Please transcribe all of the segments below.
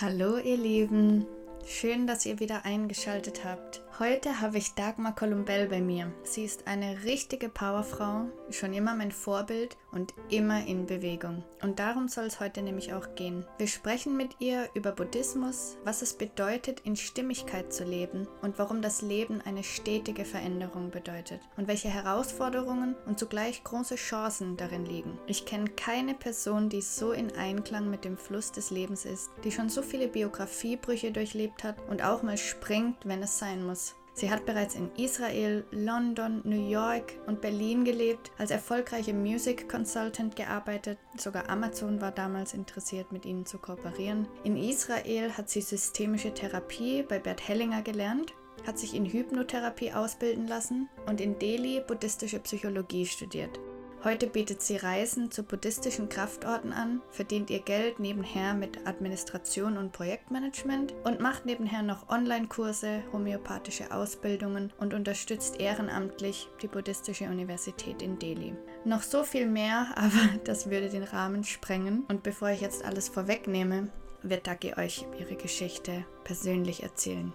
Hallo ihr Lieben, schön, dass ihr wieder eingeschaltet habt. Heute habe ich Dagmar Columbell bei mir. Sie ist eine richtige Powerfrau, schon immer mein Vorbild und immer in Bewegung. Und darum soll es heute nämlich auch gehen. Wir sprechen mit ihr über Buddhismus, was es bedeutet, in Stimmigkeit zu leben und warum das Leben eine stetige Veränderung bedeutet und welche Herausforderungen und zugleich große Chancen darin liegen. Ich kenne keine Person, die so in Einklang mit dem Fluss des Lebens ist, die schon so viele Biografiebrüche durchlebt hat und auch mal springt, wenn es sein muss. Sie hat bereits in Israel, London, New York und Berlin gelebt, als erfolgreiche Music Consultant gearbeitet. Sogar Amazon war damals interessiert, mit ihnen zu kooperieren. In Israel hat sie systemische Therapie bei Bert Hellinger gelernt, hat sich in Hypnotherapie ausbilden lassen und in Delhi buddhistische Psychologie studiert. Heute bietet sie Reisen zu buddhistischen Kraftorten an, verdient ihr Geld nebenher mit Administration und Projektmanagement und macht nebenher noch Online-Kurse, homöopathische Ausbildungen und unterstützt ehrenamtlich die Buddhistische Universität in Delhi. Noch so viel mehr, aber das würde den Rahmen sprengen. Und bevor ich jetzt alles vorwegnehme, wird Dagi euch ihre Geschichte persönlich erzählen.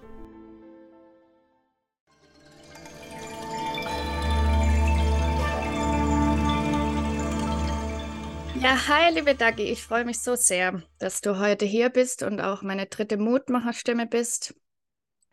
Ja, hi, liebe Dagi. Ich freue mich so sehr, dass du heute hier bist und auch meine dritte Mutmacherstimme bist.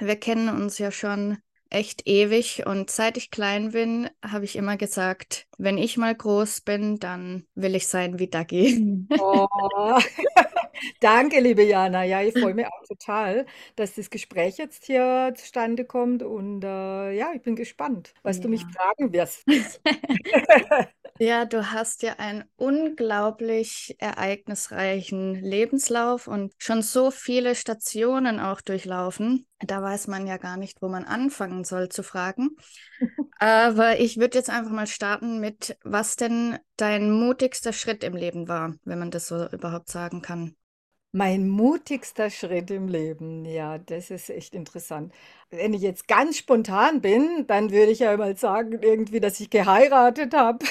Wir kennen uns ja schon echt ewig und seit ich klein bin, habe ich immer gesagt, wenn ich mal groß bin, dann will ich sein wie Dagi. Oh. Danke, liebe Jana. Ja, ich freue mich auch total, dass das Gespräch jetzt hier zustande kommt und äh, ja, ich bin gespannt, was ja. du mich fragen wirst. Ja, du hast ja einen unglaublich ereignisreichen Lebenslauf und schon so viele Stationen auch durchlaufen. Da weiß man ja gar nicht, wo man anfangen soll zu fragen. Aber ich würde jetzt einfach mal starten mit, was denn dein mutigster Schritt im Leben war, wenn man das so überhaupt sagen kann. Mein mutigster Schritt im Leben, ja, das ist echt interessant. Wenn ich jetzt ganz spontan bin, dann würde ich ja mal sagen, irgendwie, dass ich geheiratet habe.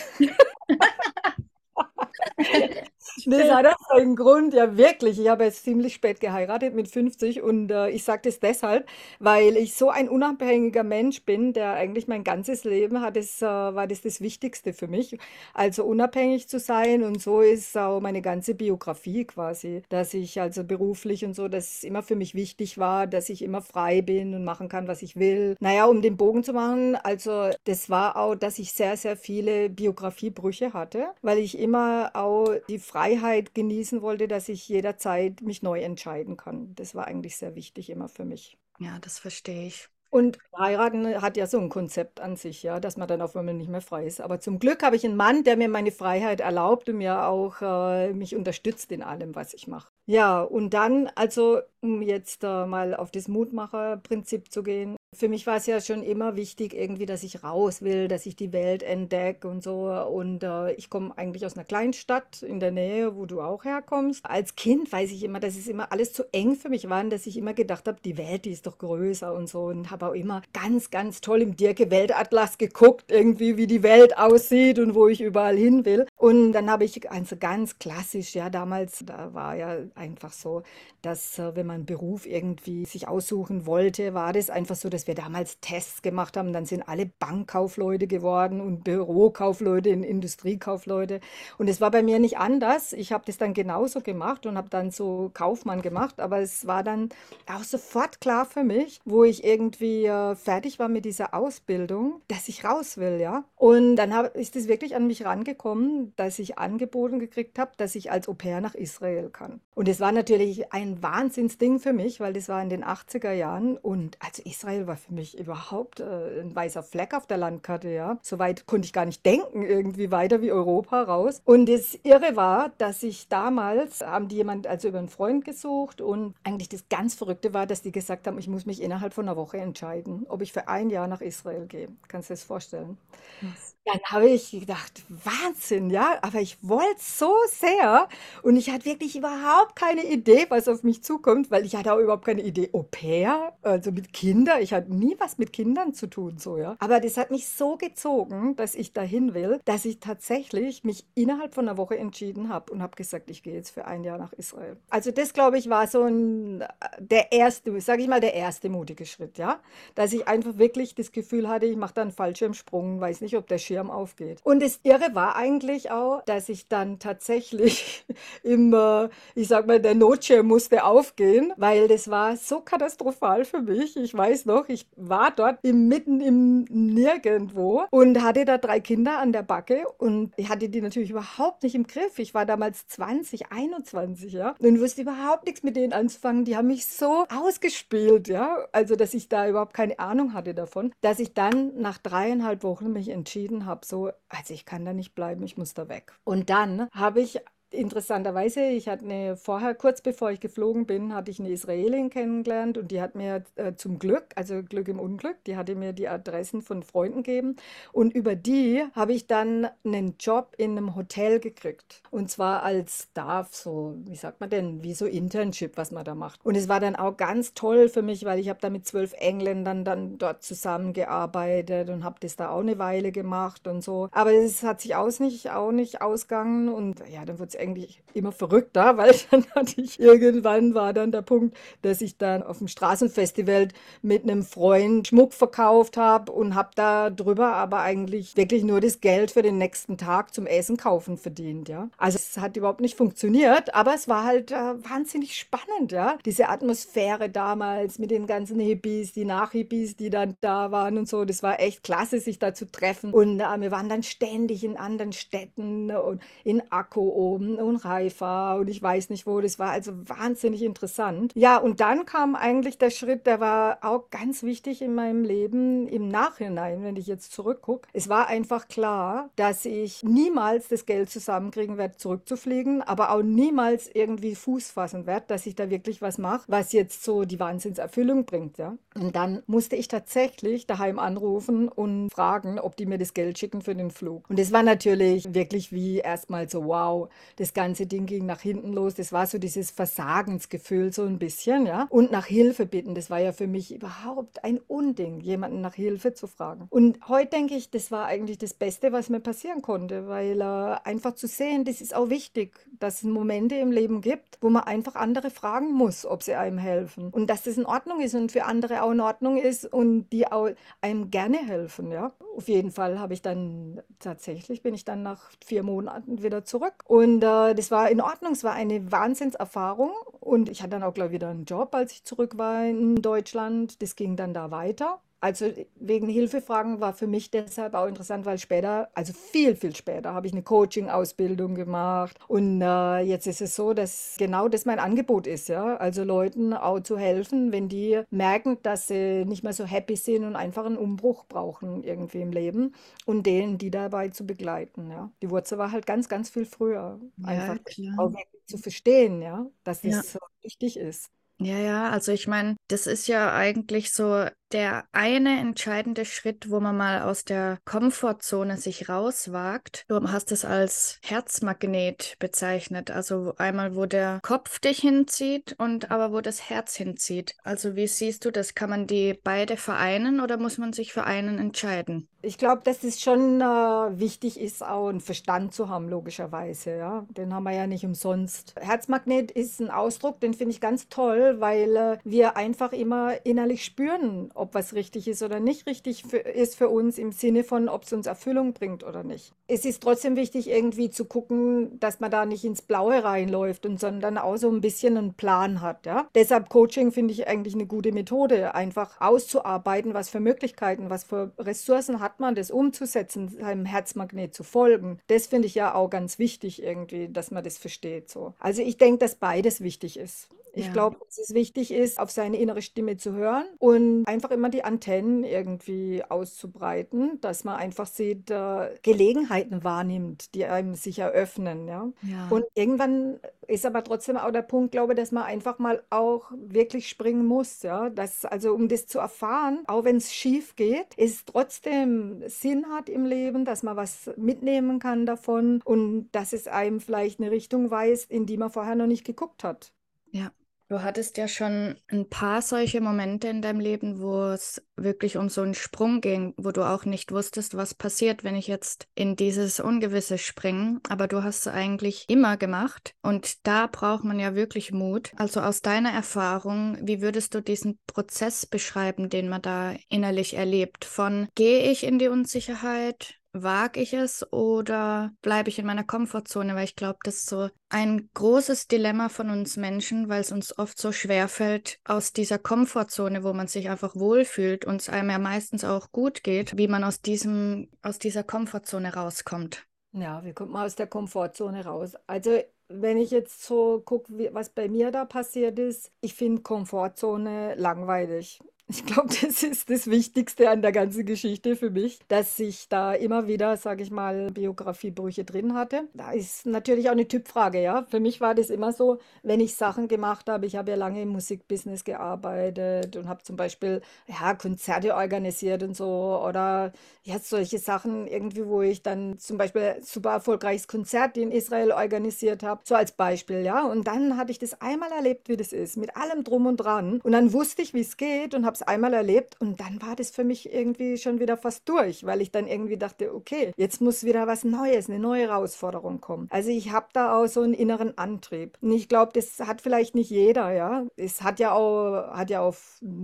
Das hat auch einen Grund, ja wirklich. Ich habe jetzt ziemlich spät geheiratet mit 50 und äh, ich sage das deshalb, weil ich so ein unabhängiger Mensch bin, der eigentlich mein ganzes Leben hat, es, äh, war das das Wichtigste für mich. Also unabhängig zu sein und so ist auch meine ganze Biografie quasi, dass ich also beruflich und so, dass es immer für mich wichtig war, dass ich immer frei bin und machen kann, was ich will. Naja, um den Bogen zu machen, also das war auch, dass ich sehr, sehr viele Biografiebrüche hatte, weil ich immer auch die Freiheit Freiheit genießen wollte, dass ich jederzeit mich neu entscheiden kann. Das war eigentlich sehr wichtig immer für mich. Ja, das verstehe ich. Und heiraten hat ja so ein Konzept an sich, ja, dass man dann auf einmal nicht mehr frei ist. Aber zum Glück habe ich einen Mann, der mir meine Freiheit erlaubt und mir auch äh, mich unterstützt in allem, was ich mache. Ja, und dann, also um jetzt äh, mal auf das Mutmacherprinzip zu gehen, für mich war es ja schon immer wichtig, irgendwie, dass ich raus will, dass ich die Welt entdecke und so. Und äh, ich komme eigentlich aus einer Kleinstadt in der Nähe, wo du auch herkommst. Als Kind weiß ich immer, dass es immer alles zu eng für mich war und dass ich immer gedacht habe, die Welt, die ist doch größer und so. Und habe auch immer ganz, ganz toll im Dirke Weltatlas geguckt, irgendwie, wie die Welt aussieht und wo ich überall hin will. Und dann habe ich also ganz klassisch, ja, damals, da war ja einfach so, dass äh, wenn man einen Beruf irgendwie sich aussuchen wollte, war das einfach so, dass wir damals Tests gemacht haben. Dann sind alle Bankkaufleute geworden und Bürokaufleute und Industriekaufleute. Und es war bei mir nicht anders. Ich habe das dann genauso gemacht und habe dann so Kaufmann gemacht. Aber es war dann auch sofort klar für mich, wo ich irgendwie äh, fertig war mit dieser Ausbildung, dass ich raus will, ja. Und dann ist es wirklich an mich rangekommen, dass ich angeboten gekriegt habe, dass ich als Au pair nach Israel kann. Und es war natürlich ein Wahnsinnsding für mich, weil das war in den 80er Jahren. Und also Israel war für mich überhaupt äh, ein weißer Fleck auf der Landkarte, ja. Soweit konnte ich gar nicht denken, irgendwie weiter wie Europa raus. Und das Irre war, dass ich damals, haben die jemand also über einen Freund gesucht und eigentlich das ganz Verrückte war, dass die gesagt haben, ich muss mich innerhalb von einer Woche entscheiden, ob ich für ein Jahr nach Israel gehe. Kannst du dir das vorstellen? Was? Dann habe ich gedacht, Wahnsinn, ja. Ja, aber ich wollte so sehr und ich hatte wirklich überhaupt keine Idee, was auf mich zukommt, weil ich hatte auch überhaupt keine Idee, Au pair, also mit Kindern. Ich hatte nie was mit Kindern zu tun, so, ja. Aber das hat mich so gezogen, dass ich dahin will, dass ich tatsächlich mich innerhalb von einer Woche entschieden habe und habe gesagt, ich gehe jetzt für ein Jahr nach Israel. Also das, glaube ich, war so ein, der erste, sage ich mal, der erste mutige Schritt, ja. Dass ich einfach wirklich das Gefühl hatte, ich mache da einen Fallschirmsprung, weiß nicht, ob der Schirm aufgeht. Und das Irre war eigentlich auch, dass ich dann tatsächlich im, äh, ich sag mal, der Notschirm musste aufgehen, weil das war so katastrophal für mich. Ich weiß noch, ich war dort mitten im Nirgendwo und hatte da drei Kinder an der Backe und ich hatte die natürlich überhaupt nicht im Griff. Ich war damals 20, 21, ja, und wusste überhaupt nichts mit denen anzufangen. Die haben mich so ausgespielt, ja, also dass ich da überhaupt keine Ahnung hatte davon, dass ich dann nach dreieinhalb Wochen mich entschieden habe, so, also ich kann da nicht bleiben, ich muss da weg. Und dann habe ich Interessanterweise, ich hatte eine, vorher, kurz bevor ich geflogen bin, hatte ich eine Israelin kennengelernt und die hat mir äh, zum Glück, also Glück im Unglück, die hatte mir die Adressen von Freunden gegeben und über die habe ich dann einen Job in einem Hotel gekriegt und zwar als Staff, so, wie sagt man denn, wie so Internship, was man da macht. Und es war dann auch ganz toll für mich, weil ich habe da mit zwölf Engländern dann dort zusammengearbeitet und habe das da auch eine Weile gemacht und so. Aber es hat sich aus nicht, auch nicht ausgegangen und ja, dann wurde es eigentlich immer verrückter, weil dann hatte ich irgendwann war dann der Punkt, dass ich dann auf dem Straßenfestival mit einem Freund Schmuck verkauft habe und habe da drüber aber eigentlich wirklich nur das Geld für den nächsten Tag zum Essen kaufen verdient, ja. Also es hat überhaupt nicht funktioniert, aber es war halt äh, wahnsinnig spannend, ja. Diese Atmosphäre damals mit den ganzen Hippies, die Nachhippies, die dann da waren und so, das war echt klasse, sich da zu treffen und äh, wir waren dann ständig in anderen Städten und in Akku oben unreifer und ich weiß nicht wo. Das war also wahnsinnig interessant. Ja, und dann kam eigentlich der Schritt, der war auch ganz wichtig in meinem Leben im Nachhinein, wenn ich jetzt zurückgucke. Es war einfach klar, dass ich niemals das Geld zusammenkriegen werde, zurückzufliegen, aber auch niemals irgendwie Fuß fassen werde, dass ich da wirklich was mache, was jetzt so die Wahnsinnserfüllung bringt. Ja? Und dann musste ich tatsächlich daheim anrufen und fragen, ob die mir das Geld schicken für den Flug. Und das war natürlich wirklich wie erstmal so, wow, das ganze Ding ging nach hinten los. Das war so dieses Versagensgefühl so ein bisschen, ja. Und nach Hilfe bitten, das war ja für mich überhaupt ein Unding, jemanden nach Hilfe zu fragen. Und heute denke ich, das war eigentlich das Beste, was mir passieren konnte, weil äh, einfach zu sehen, das ist auch wichtig, dass es Momente im Leben gibt, wo man einfach andere fragen muss, ob sie einem helfen. Und dass das in Ordnung ist und für andere auch in Ordnung ist und die auch einem gerne helfen, ja. Auf jeden Fall habe ich dann tatsächlich, bin ich dann nach vier Monaten wieder zurück und äh, das war in Ordnung, es war eine Wahnsinnserfahrung und ich hatte dann auch gleich wieder einen Job, als ich zurück war in Deutschland. Das ging dann da weiter. Also wegen Hilfefragen war für mich deshalb auch interessant, weil später, also viel, viel später, habe ich eine Coaching-Ausbildung gemacht. Und äh, jetzt ist es so, dass genau das mein Angebot ist, ja. Also Leuten auch zu helfen, wenn die merken, dass sie nicht mehr so happy sind und einfach einen Umbruch brauchen irgendwie im Leben und denen, die dabei zu begleiten, ja. Die Wurzel war halt ganz, ganz viel früher. Einfach klar. auch zu verstehen, ja, dass Ja. das so wichtig ist. Ja, ja, also ich meine, das ist ja eigentlich so der eine entscheidende Schritt, wo man mal aus der Komfortzone sich rauswagt. Du hast es als Herzmagnet bezeichnet, also einmal, wo der Kopf dich hinzieht und aber wo das Herz hinzieht. Also wie siehst du das? Kann man die beide vereinen oder muss man sich für einen entscheiden? Ich glaube, dass es schon äh, wichtig ist, auch einen Verstand zu haben, logischerweise. Ja? Den haben wir ja nicht umsonst. Herzmagnet ist ein Ausdruck, den finde ich ganz toll, weil äh, wir einfach immer innerlich spüren, ob was richtig ist oder nicht richtig für, ist für uns im Sinne von, ob es uns Erfüllung bringt oder nicht. Es ist trotzdem wichtig, irgendwie zu gucken, dass man da nicht ins Blaue reinläuft und sondern auch so ein bisschen einen Plan hat. Ja? Deshalb Coaching finde ich eigentlich eine gute Methode, einfach auszuarbeiten, was für Möglichkeiten, was für Ressourcen hat man, das umzusetzen, seinem Herzmagnet zu folgen. Das finde ich ja auch ganz wichtig irgendwie, dass man das versteht. So. Also ich denke, dass beides wichtig ist. Ich Ja. glaube, dass es wichtig ist, auf seine innere Stimme zu hören und einfach immer die Antennen irgendwie auszubreiten, dass man einfach sieht, äh, Gelegenheiten wahrnimmt, die einem sich eröffnen, ja. Ja. Und irgendwann ist aber trotzdem auch der Punkt, glaube ich, dass man einfach mal auch wirklich springen muss, ja. Dass, also um das zu erfahren, auch wenn es schief geht, es trotzdem Sinn hat im Leben, dass man was mitnehmen kann davon und dass es einem vielleicht eine Richtung weist, in die man vorher noch nicht geguckt hat. Ja, du hattest ja schon ein paar solche Momente in deinem Leben, wo es wirklich um so einen Sprung ging, wo du auch nicht wusstest, was passiert, wenn ich jetzt in dieses Ungewisse springe. Aber du hast es eigentlich immer gemacht und da braucht man ja wirklich Mut. Also aus deiner Erfahrung, wie würdest du diesen Prozess beschreiben, den man da innerlich erlebt? Von gehe ich in die Unsicherheit? Wage ich es oder bleibe ich in meiner Komfortzone? Weil ich glaube, das ist so ein großes Dilemma von uns Menschen, weil es uns oft so schwer fällt, aus dieser Komfortzone, wo man sich einfach wohlfühlt und es einem ja meistens auch gut geht, wie man aus diesem, aus dieser Komfortzone rauskommt. Ja, wie kommt man aus der Komfortzone raus? Also, wenn ich jetzt so gucke, was bei mir da passiert ist, ich finde Komfortzone langweilig. Ich glaube, das ist das Wichtigste an der ganzen Geschichte für mich, dass ich da immer wieder, sage ich mal, Biografiebrüche drin hatte. Da ist natürlich auch eine Typfrage, ja. Für mich war das immer so, wenn ich Sachen gemacht habe, ich habe ja lange im Musikbusiness gearbeitet und habe zum Beispiel ja, Konzerte organisiert und so oder ja, solche Sachen irgendwie, wo ich dann zum Beispiel super erfolgreiches Konzert in Israel organisiert habe, so als Beispiel, ja. Und dann hatte ich das einmal erlebt, wie das ist, mit allem drum und dran. Und dann wusste ich, wie es geht und habe es einmal erlebt und dann war das für mich irgendwie schon wieder fast durch, weil ich dann irgendwie dachte, okay, jetzt muss wieder was Neues, eine neue Herausforderung kommen. Also ich habe da auch so einen inneren Antrieb. Und ich glaube, das hat vielleicht nicht jeder, ja. Es hat ja auch, hat ja auch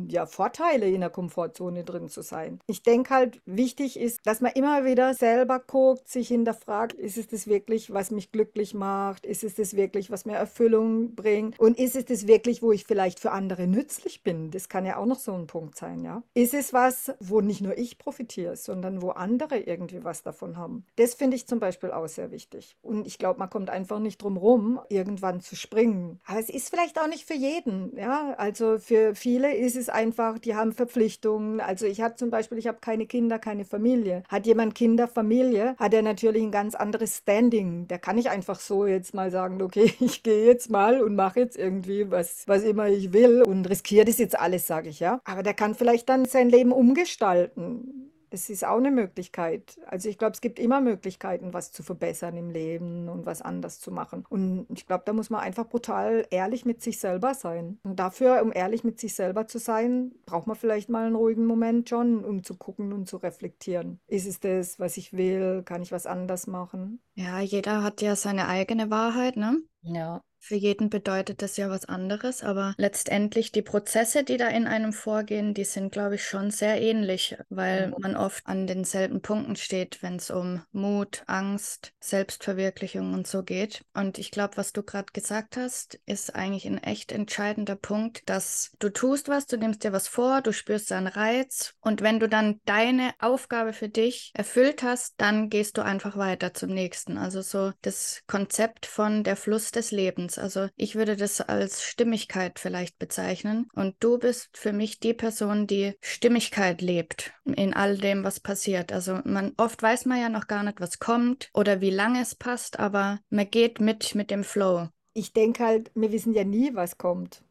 ja, Vorteile, in der Komfortzone drin zu sein. Ich denke halt, wichtig ist, dass man immer wieder selber guckt, sich hinterfragt, ist es das wirklich, was mich glücklich macht? Ist es das wirklich, was mir Erfüllung bringt? Und ist es das wirklich, wo ich vielleicht für andere nützlich bin? Das kann ja auch noch so ein Punkt sein, ja. Ist es was, wo nicht nur ich profitiere, sondern wo andere irgendwie was davon haben? Das finde ich zum Beispiel auch sehr wichtig. Und ich glaube, man kommt einfach nicht drum rum, irgendwann zu springen. Aber es ist vielleicht auch nicht für jeden, ja. Also für viele ist es einfach, die haben Verpflichtungen. Also ich habe zum Beispiel, ich habe keine Kinder, keine Familie. Hat jemand Kinder, Familie, hat er natürlich ein ganz anderes Standing. Der kann nicht einfach so jetzt mal sagen, okay, ich gehe jetzt mal und mache jetzt irgendwie was, was immer ich will und riskiere das jetzt alles, sage ich ja. Aber der kann vielleicht dann sein Leben umgestalten. Das ist auch eine Möglichkeit. Also ich glaube, es gibt immer Möglichkeiten, was zu verbessern im Leben und was anders zu machen. Und ich glaube, da muss man einfach brutal ehrlich mit sich selber sein. Und dafür, um ehrlich mit sich selber zu sein, braucht man vielleicht mal einen ruhigen Moment schon, um zu gucken und zu reflektieren. Ist es das, was ich will? Kann ich was anders machen? Ja, jeder hat ja seine eigene Wahrheit, ne? Ja. Für jeden bedeutet das ja was anderes, aber letztendlich die Prozesse, die da in einem vorgehen, die sind, glaube ich, schon sehr ähnlich, weil Mhm. man oft an denselben Punkten steht, wenn es um Mut, Angst, Selbstverwirklichung und so geht. Und ich glaube, was du gerade gesagt hast, ist eigentlich ein echt entscheidender Punkt, dass du tust was, du nimmst dir was vor, du spürst einen Reiz und wenn du dann deine Aufgabe für dich erfüllt hast, dann gehst du einfach weiter zum nächsten. Also so das Konzept von der Fluss des Lebens. Also ich würde das als Stimmigkeit vielleicht bezeichnen. Und du bist für mich die Person, die Stimmigkeit lebt in all dem, was passiert. Also man oft weiß man ja noch gar nicht, was kommt oder wie lange es passt, aber man geht mit mit dem Flow. Ich denke halt, wir wissen ja nie, was kommt.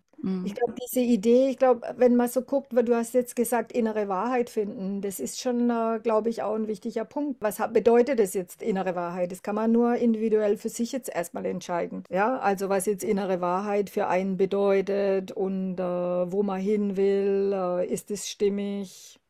Ich glaube, diese Idee, ich glaube, wenn man so guckt, weil du hast jetzt gesagt, innere Wahrheit finden, das ist schon, äh, glaube ich, auch ein wichtiger Punkt. Was hat, bedeutet das jetzt, innere Wahrheit? Das kann man nur individuell für sich jetzt erstmal entscheiden. Ja, also was jetzt innere Wahrheit für einen bedeutet und äh, wo man hin will, äh, ist es stimmig?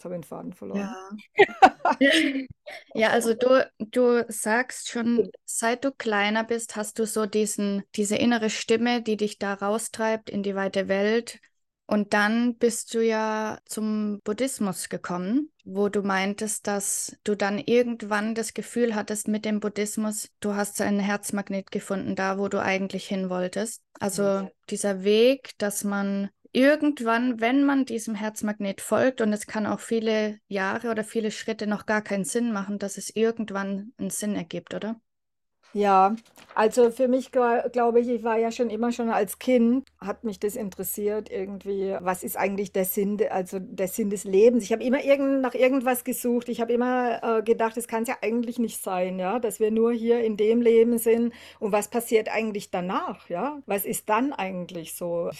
Jetzt habe ich den Faden verloren. Ja. Ja, also du, du sagst schon, seit du kleiner bist, hast du so diesen, diese innere Stimme, die dich da raustreibt in die weite Welt. Und dann bist du ja zum Buddhismus gekommen, wo du meintest, dass du dann irgendwann das Gefühl hattest mit dem Buddhismus, du hast einen Herzmagnet gefunden, da wo du eigentlich hin wolltest. Also dieser Weg, dass man irgendwann, wenn man diesem Herzmagnet folgt, und es kann auch viele Jahre oder viele Schritte noch gar keinen Sinn machen, dass es irgendwann einen Sinn ergibt, oder? Ja, also für mich gla- glaube ich, ich war ja schon immer schon als Kind, hat mich das interessiert irgendwie, was ist eigentlich der Sinn, also der Sinn des Lebens. Ich habe immer irgend, nach irgendwas gesucht. Ich habe immer äh, gedacht, es kann es ja eigentlich nicht sein, ja, dass wir nur hier in dem Leben sind und was passiert eigentlich danach, ja? Was ist dann eigentlich so?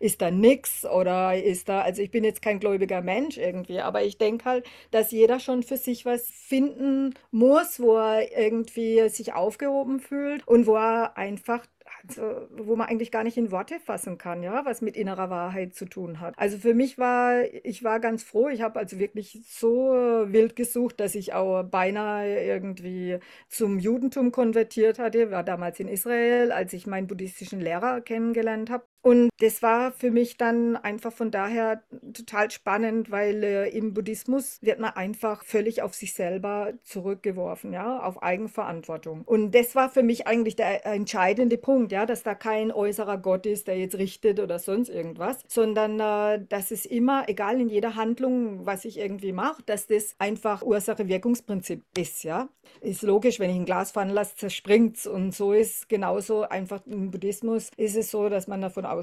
Ist da nix oder ist da, also ich bin jetzt kein gläubiger Mensch irgendwie, aber ich denke halt, dass jeder schon für sich was finden muss, wo er irgendwie sich aufgehoben fühlt und wo er einfach, also, wo man eigentlich gar nicht in Worte fassen kann, ja, was mit innerer Wahrheit zu tun hat. Also für mich war, ich war ganz froh, ich habe also wirklich so wild gesucht, dass ich auch beinahe irgendwie zum Judentum konvertiert hatte, war damals in Israel, als ich meinen buddhistischen Lehrer kennengelernt habe. Und das war für mich dann einfach von daher total spannend, weil äh, im Buddhismus wird man einfach völlig auf sich selber zurückgeworfen, ja, auf Eigenverantwortung. Und das war für mich eigentlich der entscheidende Punkt, ja, dass da kein äußerer Gott ist, der jetzt richtet oder sonst irgendwas, sondern äh, dass es immer, egal in jeder Handlung, was ich irgendwie mache, dass das einfach Ursache-Wirkungsprinzip ist, ja. Ist logisch, wenn ich ein Glas fallen lasse, zerspringt es. Und so ist genauso einfach im Buddhismus ist es so, dass man davon ausgeht,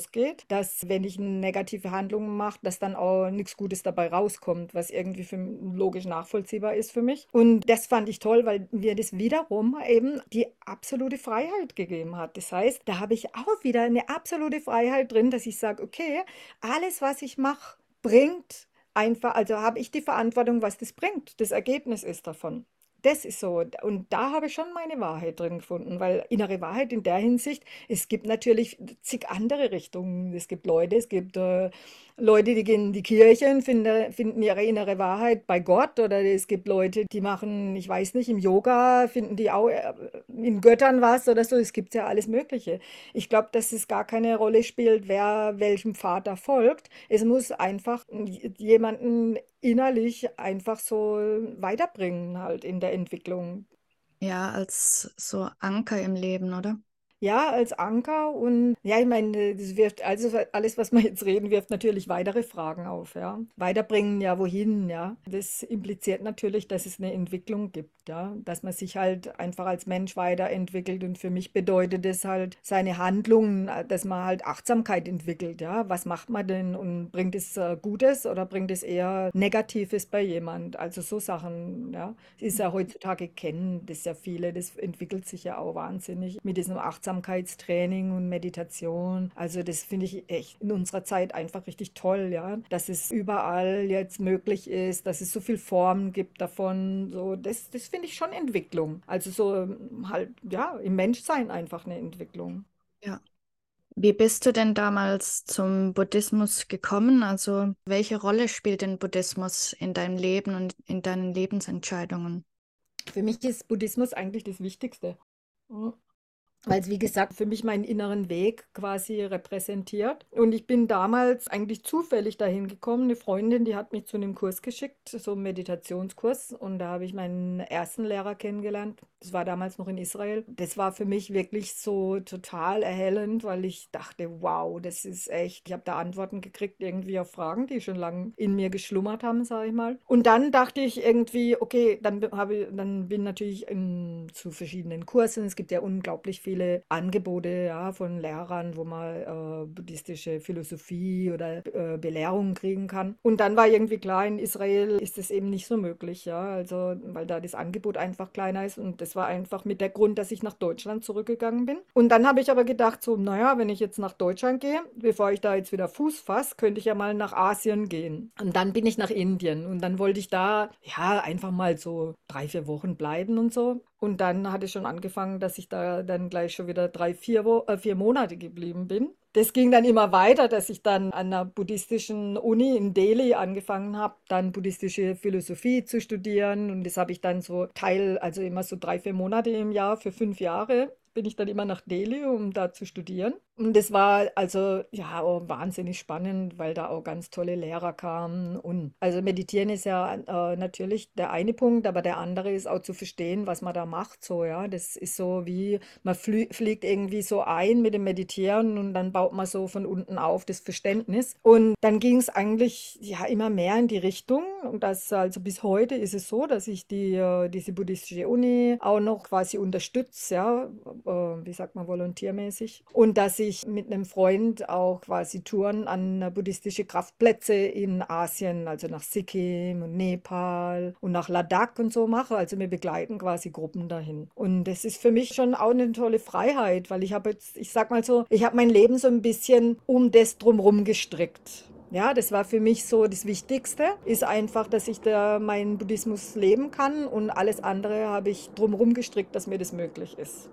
dass wenn ich negative Handlung mache, dass dann auch nichts Gutes dabei rauskommt, was irgendwie für, logisch nachvollziehbar ist für mich. Und das fand ich toll, weil mir das wiederum eben die absolute Freiheit gegeben hat. Das heißt, da habe ich auch wieder eine absolute Freiheit drin, dass ich sage, okay, alles, was ich mache, bringt einfach, also habe ich die Verantwortung, was das bringt. Das Ergebnis ist davon. Das ist so. Und da habe ich schon meine Wahrheit drin gefunden, weil innere Wahrheit in der Hinsicht, es gibt natürlich zig andere Richtungen. Es gibt Leute, es gibt äh, Leute, die gehen in die Kirche und finden, finden ihre innere Wahrheit bei Gott. Oder es gibt Leute, die machen, ich weiß nicht, im Yoga finden die auch äh, in Göttern was oder so. Es gibt ja alles Mögliche. Ich glaube, dass es gar keine Rolle spielt, wer welchem da folgt. Es muss einfach jemanden innerlich einfach so weiterbringen halt in der Entwicklung. Ja, als so Anker im Leben, oder? Ja, als Anker und ja, ich meine, das wirft also alles, was wir jetzt reden, wirft natürlich weitere Fragen auf, ja. Weiterbringen, ja, wohin, ja. Das impliziert natürlich, dass es eine Entwicklung gibt, ja, dass man sich halt einfach als Mensch weiterentwickelt und für mich bedeutet es halt seine Handlungen, dass man halt Achtsamkeit entwickelt, ja. Was macht man denn und bringt es äh, Gutes oder bringt es eher Negatives bei jemand? Also so Sachen, ja. Ist ja heutzutage kennen das ja viele, das entwickelt sich ja auch wahnsinnig mit diesem Achtsamkeitstraining und Meditation. Also das finde ich echt in unserer Zeit einfach richtig toll, ja, dass es überall jetzt möglich ist, dass es so viele Formen gibt davon. So, das, das finde ich schon Entwicklung. Also so ähm, halt, ja, im Menschsein einfach eine Entwicklung. Ja. Wie bist du denn damals zum Buddhismus gekommen? Also, welche Rolle spielt denn Buddhismus in deinem Leben und in deinen Lebensentscheidungen? Für mich ist Buddhismus eigentlich das Wichtigste. Weil es, wie gesagt, für mich meinen inneren Weg quasi repräsentiert. Und ich bin damals eigentlich zufällig dahin gekommen. Eine Freundin, die hat mich zu einem Kurs geschickt, so einen Meditationskurs. Und da habe ich meinen ersten Lehrer kennengelernt. Das war damals noch in Israel. Das war für mich wirklich so total erhellend, weil ich dachte, wow, das ist echt. Ich habe da Antworten gekriegt, irgendwie auf Fragen, die schon lange in mir geschlummert haben, sage ich mal. Und dann dachte ich irgendwie, okay, dann habe dann bin natürlich in, zu verschiedenen Kursen. Es gibt ja unglaublich viele Angebote ja, von Lehrern, wo man äh, buddhistische Philosophie oder äh, Belehrungen kriegen kann. Und dann war irgendwie klar, in Israel ist es eben nicht so möglich, ja, also weil da das Angebot einfach kleiner ist und das war einfach mit der Grund, dass ich nach Deutschland zurückgegangen bin. Und dann habe ich aber gedacht, so, naja, wenn ich jetzt nach Deutschland gehe, bevor ich da jetzt wieder Fuß fasse, könnte ich ja mal nach Asien gehen. Und dann bin ich nach Indien und dann wollte ich da, ja, einfach mal so drei, vier Wochen bleiben und so. Und dann hatte ich schon angefangen, dass ich da dann gleich schon wieder drei, vier, Wo äh, vier Monate geblieben bin. Das ging dann immer weiter, dass ich dann an einer buddhistischen Uni in Delhi angefangen habe, dann buddhistische Philosophie zu studieren. Und das habe ich dann so Teil, also immer so drei, vier Monate im Jahr für fünf Jahre bin ich dann immer nach Delhi, um da zu studieren. Und das war also ja auch wahnsinnig spannend, weil da auch ganz tolle Lehrer kamen. Und also meditieren ist ja äh, natürlich der eine Punkt, aber der andere ist auch zu verstehen, was man da macht. So, ja. Das ist so wie, man flü fliegt irgendwie so ein mit dem Meditieren und dann baut man so von unten auf das Verständnis. Und dann ging es eigentlich ja immer mehr in die Richtung. Und das also bis heute ist es so, dass ich die, äh, diese buddhistische Uni auch noch quasi unterstütze, ja, äh, wie sagt man, volontiermäßig. Und dass ich ich mit einem Freund auch quasi Touren an buddhistische Kraftplätze in Asien, also nach Sikkim und Nepal und nach Ladakh und so mache. Also wir begleiten quasi Gruppen dahin. Und das ist für mich schon auch eine tolle Freiheit, weil ich habe jetzt, ich sag mal so, ich habe mein Leben so ein bisschen um das drumherum gestrickt. Ja, das war für mich so das Wichtigste, ist einfach, dass ich da meinen Buddhismus leben kann und alles andere habe ich drumherum gestrickt, dass mir das möglich ist.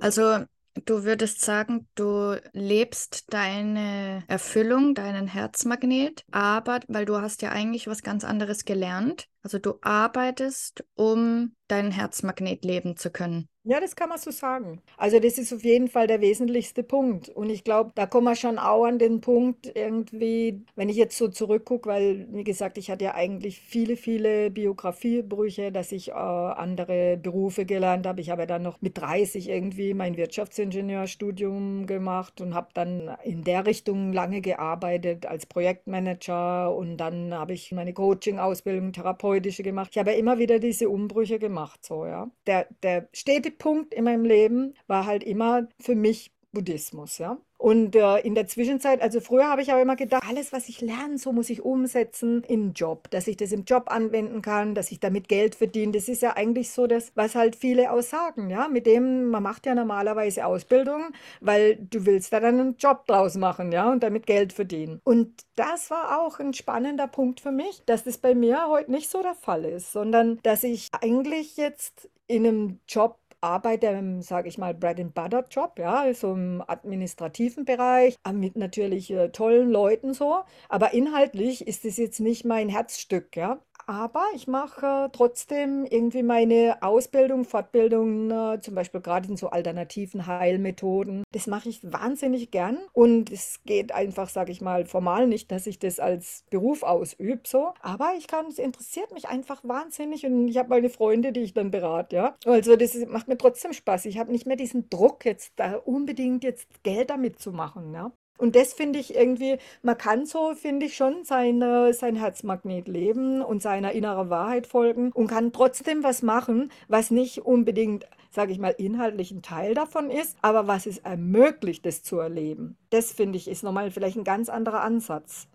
Also Du würdest sagen, du lebst deine Erfüllung, deinen Herzmagnet, aber weil du hast ja eigentlich was ganz anderes gelernt. Also du arbeitest, um deinen Herzmagnet leben zu können. Ja, das kann man so sagen. Also das ist auf jeden Fall der wesentlichste Punkt. Und ich glaube, da kommen wir schon auch an den Punkt irgendwie, wenn ich jetzt so zurückgucke, weil, wie gesagt, ich hatte ja eigentlich viele, viele Biografiebrüche, dass ich äh, andere Berufe gelernt habe. Ich habe ja dann noch mit 30 irgendwie mein Wirtschaftsingenieurstudium gemacht und habe dann in der Richtung lange gearbeitet als Projektmanager und dann habe ich meine Coaching-Ausbildung, therapeutische gemacht. Ich habe ja immer wieder diese Umbrüche gemacht, so, ja. Der, der stete Punkt in meinem Leben war halt immer für mich Buddhismus, ja. Und äh, in der Zwischenzeit, also früher habe ich aber immer gedacht, alles, was ich lerne, so muss ich umsetzen in Job, dass ich das im Job anwenden kann, dass ich damit Geld verdiene. Das ist ja eigentlich so das, was halt viele auch sagen, ja. Mit dem, man macht ja normalerweise Ausbildung, weil du willst da dann einen Job draus machen, ja, und damit Geld verdienen. Und das war auch ein spannender Punkt für mich, dass das bei mir heute nicht so der Fall ist, sondern dass ich eigentlich jetzt in einem Job arbeite im, sage ich mal, Bread-and-Butter-Job, ja, so im administrativen Bereich, mit natürlich äh, tollen Leuten so. Aber inhaltlich ist es jetzt nicht mein Herzstück, ja aber ich mache trotzdem irgendwie meine Ausbildung, Fortbildung, äh, zum Beispiel gerade in so alternativen Heilmethoden. Das mache ich wahnsinnig gern und es geht einfach, sage ich mal, formal nicht, dass ich das als Beruf ausübe, so. Aber ich kann, es interessiert mich einfach wahnsinnig und ich habe meine Freunde, die ich dann berate, ja. Also das macht mir trotzdem Spaß. Ich habe nicht mehr diesen Druck, jetzt da unbedingt jetzt Geld damit zu machen, ja. Und das finde ich irgendwie, man kann so, finde ich schon, seine, sein Herzmagnet leben und seiner inneren Wahrheit folgen und kann trotzdem was machen, was nicht unbedingt, sage ich mal, inhaltlich ein Teil davon ist, aber was es ermöglicht, das zu erleben. Das finde ich ist nochmal vielleicht ein ganz anderer Ansatz.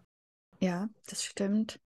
Ja, das stimmt.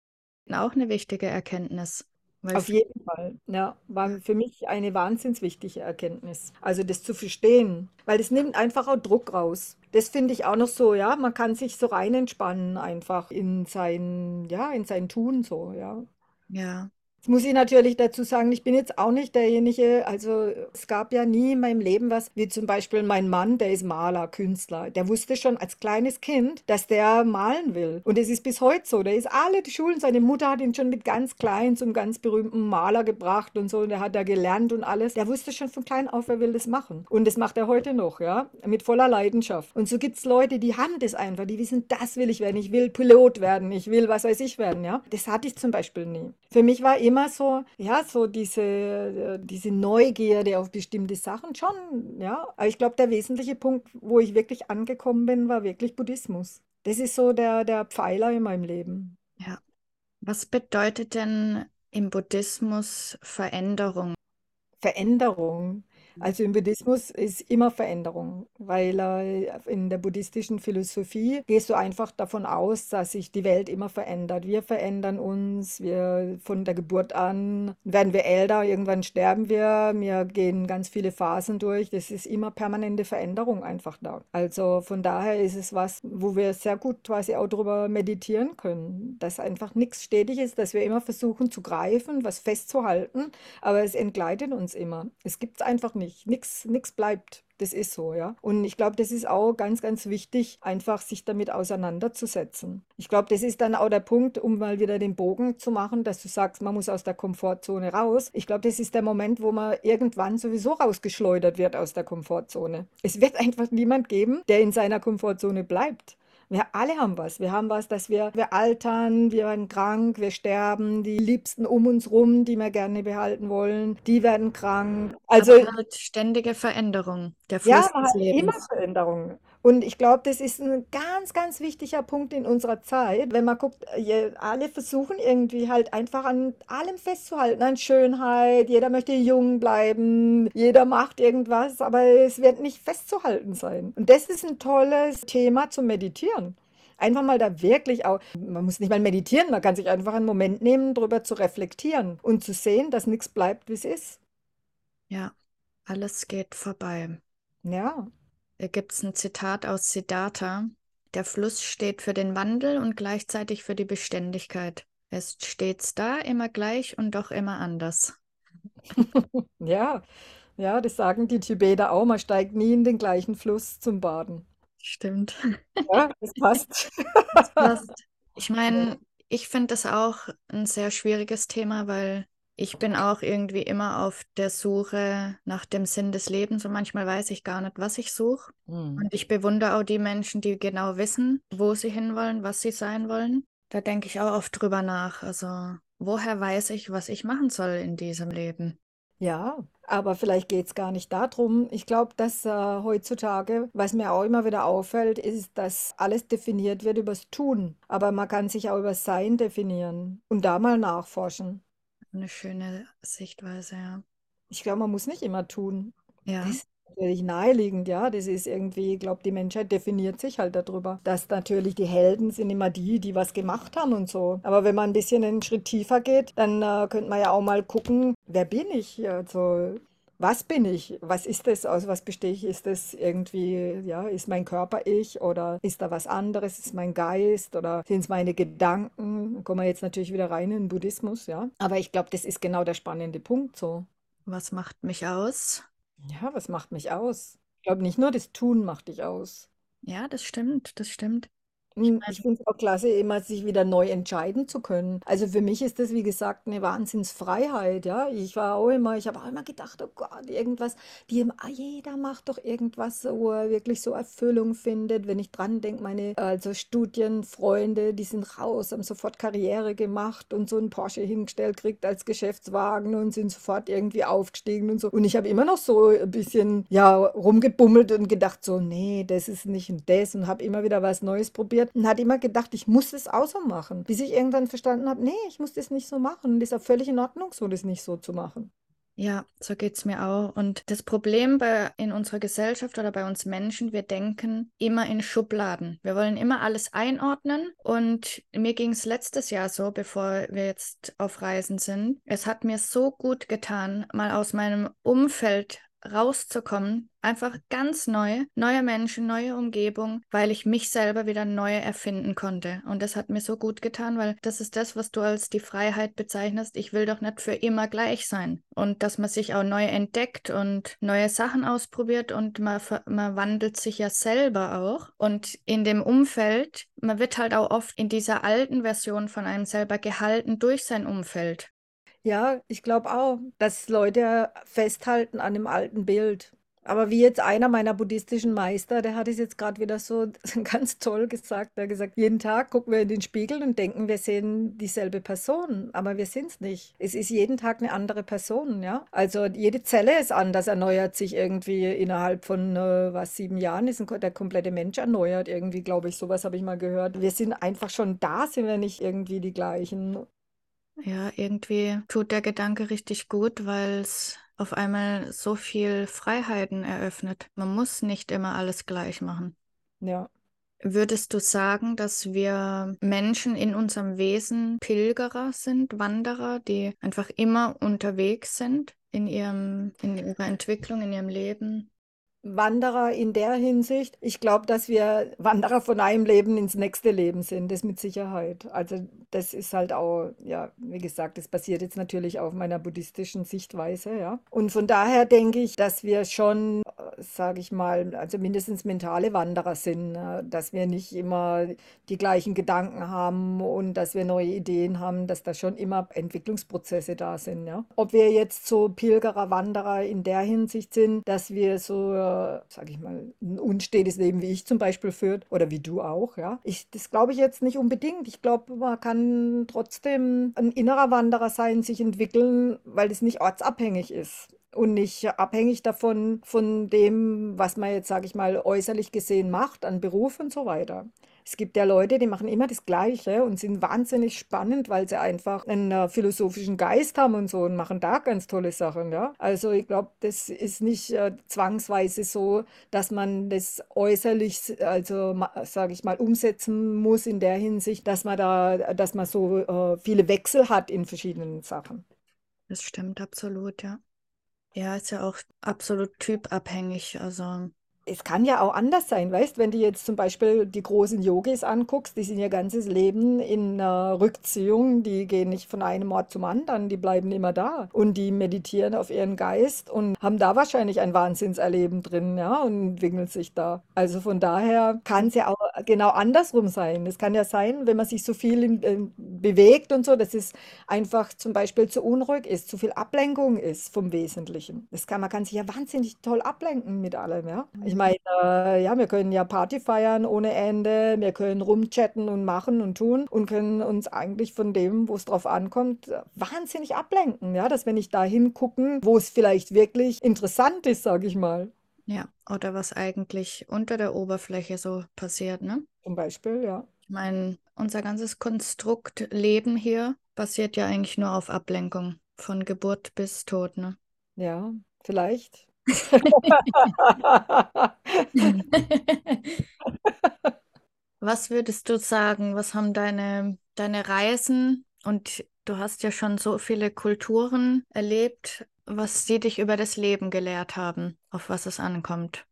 Auch eine wichtige Erkenntnis. Auf jeden Fall, ja, war für mich eine wahnsinns wichtige Erkenntnis. Also das zu verstehen, weil das nimmt einfach auch Druck raus. Das finde ich auch noch so, ja, man kann sich so rein entspannen einfach in sein, ja, in sein Tun so, ja. Ja, Jetzt muss ich natürlich dazu sagen, ich bin jetzt auch nicht derjenige, also es gab ja nie in meinem Leben was, wie zum Beispiel mein Mann, der ist Maler, Künstler. Der wusste schon als kleines Kind, dass der malen will. Und es ist bis heute so. Der ist alle die Schulen, seine Mutter hat ihn schon mit ganz klein zum ganz berühmten Maler gebracht und so. Und der hat da gelernt und alles. Der wusste schon von klein auf, er will das machen. Und das macht er heute noch, ja, mit voller Leidenschaft. Und so gibt es Leute, die haben das einfach, die wissen, das will ich werden. Ich will Pilot werden, ich will was weiß ich werden, ja. Das hatte ich zum Beispiel nie. Für mich war immer immer so, ja, so diese, äh, diese Neugierde auf bestimmte Sachen schon, ja. Aber ich glaube, der wesentliche Punkt, wo ich wirklich angekommen bin, war wirklich Buddhismus. Das ist so der, der Pfeiler in meinem Leben. Ja. Was bedeutet denn im Buddhismus Veränderung? Veränderung. Also im Buddhismus ist immer Veränderung, weil äh, in der buddhistischen Philosophie gehst du einfach davon aus, dass sich die Welt immer verändert. Wir verändern uns, wir von der Geburt an werden wir älter, irgendwann sterben wir, wir gehen ganz viele Phasen durch. Das ist immer permanente Veränderung einfach da. Also von daher ist es was, wo wir sehr gut quasi auch darüber meditieren können, dass einfach nichts stetig ist, dass wir immer versuchen zu greifen, was festzuhalten, aber es entgleitet uns immer. Es gibt einfach nicht. Nichts nix bleibt. Das ist so, ja. Und ich glaube, das ist auch ganz, ganz wichtig, einfach sich damit auseinanderzusetzen. Ich glaube, das ist dann auch der Punkt, um mal wieder den Bogen zu machen, dass du sagst, man muss aus der Komfortzone raus. Ich glaube, das ist der Moment, wo man irgendwann sowieso rausgeschleudert wird aus der Komfortzone. Es wird einfach niemand geben, der in seiner Komfortzone bleibt. Wir alle haben was. Wir haben was, dass wir, wir altern, wir werden krank, wir sterben, die Liebsten um uns rum, die wir gerne behalten wollen, die werden krank. Also halt ständige Veränderung, der Fluss ja, des Lebens. immer Veränderung. Und ich glaube, das ist ein ganz, ganz wichtiger Punkt in unserer Zeit. Wenn man guckt, alle versuchen irgendwie halt einfach an allem festzuhalten, an Schönheit. Jeder möchte jung bleiben, jeder macht irgendwas, aber es wird nicht festzuhalten sein. Und das ist ein tolles Thema zum Meditieren. Einfach mal da wirklich auch, man muss nicht mal meditieren, man kann sich einfach einen Moment nehmen, darüber zu reflektieren und zu sehen, dass nichts bleibt, wie es ist. Ja, alles geht vorbei. Ja, Da gibt es ein Zitat aus Siddhartha. Der Fluss steht für den Wandel und gleichzeitig für die Beständigkeit. Er ist stets da, immer gleich und doch immer anders. ja, ja, das sagen die Tibeter auch. Man steigt nie in den gleichen Fluss zum Baden. Stimmt. Ja, das passt. Das passt. Ich meine, ich finde das auch ein sehr schwieriges Thema, weil ich bin auch irgendwie immer auf der Suche nach dem Sinn des Lebens und manchmal weiß ich gar nicht, was ich suche. Hm. Und ich bewundere auch die Menschen, die genau wissen, wo sie hinwollen, was sie sein wollen. Da denke ich auch oft drüber nach. Also, woher weiß ich, was ich machen soll in diesem Leben? Ja, aber vielleicht geht es gar nicht darum. Ich glaube, dass äh, heutzutage, was mir auch immer wieder auffällt, ist, dass alles definiert wird übers Tun. Aber man kann sich auch über Sein definieren und da mal nachforschen. Eine schöne Sichtweise, ja. Ich glaube, man muss nicht immer tun. Ja, Das ist natürlich naheliegend, ja. Das ist irgendwie, ich glaube, die Menschheit definiert sich halt darüber, dass natürlich die Helden sind immer die, die was gemacht haben und so. Aber wenn man ein bisschen einen Schritt tiefer geht, dann äh, könnte man ja auch mal gucken, wer bin ich? Also, was bin ich? Was ist das? Aus was bestehe ich? Ist das irgendwie, ja, ist mein Körper ich oder ist da was anderes? Ist mein Geist oder sind es meine Gedanken? Da kommen wir jetzt natürlich wieder rein in den Buddhismus, ja. Aber ich glaube, das ist genau der spannende Punkt so. was macht mich aus? Ja, was macht mich aus? Ich glaube, nicht nur das Tun macht dich aus. Ja, das stimmt, das stimmt. Ich Hm, Ich finde es auch klasse, immer sich wieder neu entscheiden zu können. Also für mich ist das, wie gesagt, eine Wahnsinnsfreiheit, ja. Ich war auch immer, ich habe auch immer gedacht, oh Gott, irgendwas, die, ah, jeder macht doch irgendwas, wo er wirklich so Erfüllung findet. Wenn ich dran denke, meine also Studienfreunde, die sind raus, haben sofort Karriere gemacht und so einen Porsche hingestellt kriegt als Geschäftswagen und sind sofort irgendwie aufgestiegen und so. Und ich habe immer noch so ein bisschen, ja, rumgebummelt und gedacht so, nee, das ist nicht und das und habe immer wieder was Neues probiert und hat immer gedacht, ich muss es auch so machen. Bis ich irgendwann verstanden habe, nee, ich muss das nicht so machen. Und das ist auch völlig in Ordnung, so das nicht so zu machen. Ja, so geht es mir auch. Und das Problem bei, in unserer Gesellschaft oder bei uns Menschen, wir denken immer in Schubladen. Wir wollen immer alles einordnen. Und mir ging es letztes Jahr so, bevor wir jetzt auf Reisen sind. Es hat mir so gut getan, mal aus meinem Umfeld rauszukommen. Einfach ganz neu, neue Menschen, neue Umgebung, weil ich mich selber wieder neu erfinden konnte. Und das hat mir so gut getan, weil das ist das, was du als die Freiheit bezeichnest. Ich will doch nicht für immer gleich sein. Und dass man sich auch neu entdeckt und neue Sachen ausprobiert und man, man wandelt sich ja selber auch. Und in dem Umfeld, man wird halt auch oft in dieser alten Version von einem selber gehalten durch sein Umfeld. Ja, ich glaube auch, dass Leute festhalten an dem alten Bild. Aber wie jetzt einer meiner buddhistischen Meister, der hat es jetzt gerade wieder so ganz toll gesagt. Er hat gesagt, jeden Tag gucken wir in den Spiegel und denken, wir sehen dieselbe Person, aber wir sind es nicht. Es ist jeden Tag eine andere Person, ja. Also jede Zelle ist anders, erneuert sich irgendwie innerhalb von äh, was sieben Jahren ist ein, der komplette Mensch erneuert irgendwie, glaube ich. Sowas habe ich mal gehört. Wir sind einfach schon da, sind wir nicht irgendwie die gleichen. Ja, irgendwie tut der Gedanke richtig gut, weil es auf einmal so viel Freiheiten eröffnet. Man muss nicht immer alles gleich machen. Ja. Würdest du sagen, dass wir Menschen in unserem Wesen Pilgerer sind, Wanderer, die einfach immer unterwegs sind in ihrem, in ihrer Entwicklung, in ihrem Leben? Wanderer in der Hinsicht. Ich glaube, dass wir Wanderer von einem Leben ins nächste Leben sind, das mit Sicherheit. Also das ist halt auch, ja, wie gesagt, das basiert jetzt natürlich auf meiner buddhistischen Sichtweise, ja. Und von daher denke ich, dass wir schon, sage ich mal, also mindestens mentale Wanderer sind, ne? dass wir nicht immer die gleichen Gedanken haben und dass wir neue Ideen haben, dass da schon immer Entwicklungsprozesse da sind, ja. Ob wir jetzt so Pilgerer, Wanderer in der Hinsicht sind, dass wir so sage ich mal, ein unstetes Leben wie ich zum Beispiel führt oder wie du auch, ja. Ich, das glaube ich jetzt nicht unbedingt. Ich glaube, man kann trotzdem ein innerer Wanderer sein, sich entwickeln, weil es nicht ortsabhängig ist und nicht abhängig davon, von dem, was man jetzt, sage ich mal, äußerlich gesehen macht, an Beruf und so weiter. Es gibt ja Leute, die machen immer das Gleiche und sind wahnsinnig spannend, weil sie einfach einen äh, philosophischen Geist haben und so und machen da ganz tolle Sachen, ja. Also ich glaube, das ist nicht äh, zwangsweise so, dass man das äußerlich, also sage ich mal, umsetzen muss in der Hinsicht, dass man da, dass man so äh, viele Wechsel hat in verschiedenen Sachen. Das stimmt absolut, ja. Ja, ist ja auch absolut typabhängig. Also es kann ja auch anders sein, weißt, wenn du jetzt zum Beispiel die großen Yogis anguckst, die sind ihr ganzes Leben in äh, Rückziehung, die gehen nicht von einem Ort zum anderen, die bleiben immer da und die meditieren auf ihren Geist und haben da wahrscheinlich ein Wahnsinnserleben drin, ja, und entwickeln sich da. Also von daher kann es ja auch genau andersrum sein. Es kann ja sein, wenn man sich so viel in, äh, bewegt und so, dass es einfach zum Beispiel zu unruhig ist, zu viel Ablenkung ist vom Wesentlichen. Das kann, man kann sich ja wahnsinnig toll ablenken mit allem, ja. Ich meine, ja, wir können ja Party feiern ohne Ende, wir können rumchatten und machen und tun und können uns eigentlich von dem, wo es drauf ankommt, wahnsinnig ablenken, ja, dass wir nicht dahin gucken, wo es vielleicht wirklich interessant ist, sage ich mal. Ja, oder was eigentlich unter der Oberfläche so passiert, ne? Zum Beispiel, ja. Ich meine, unser ganzes Konstrukt Leben hier basiert ja eigentlich nur auf Ablenkung, von Geburt bis Tod, ne? Ja, vielleicht. Was würdest du sagen, was haben deine, deine Reisen und du hast ja schon so viele Kulturen erlebt, was sie dich über das Leben gelehrt haben, auf was es ankommt?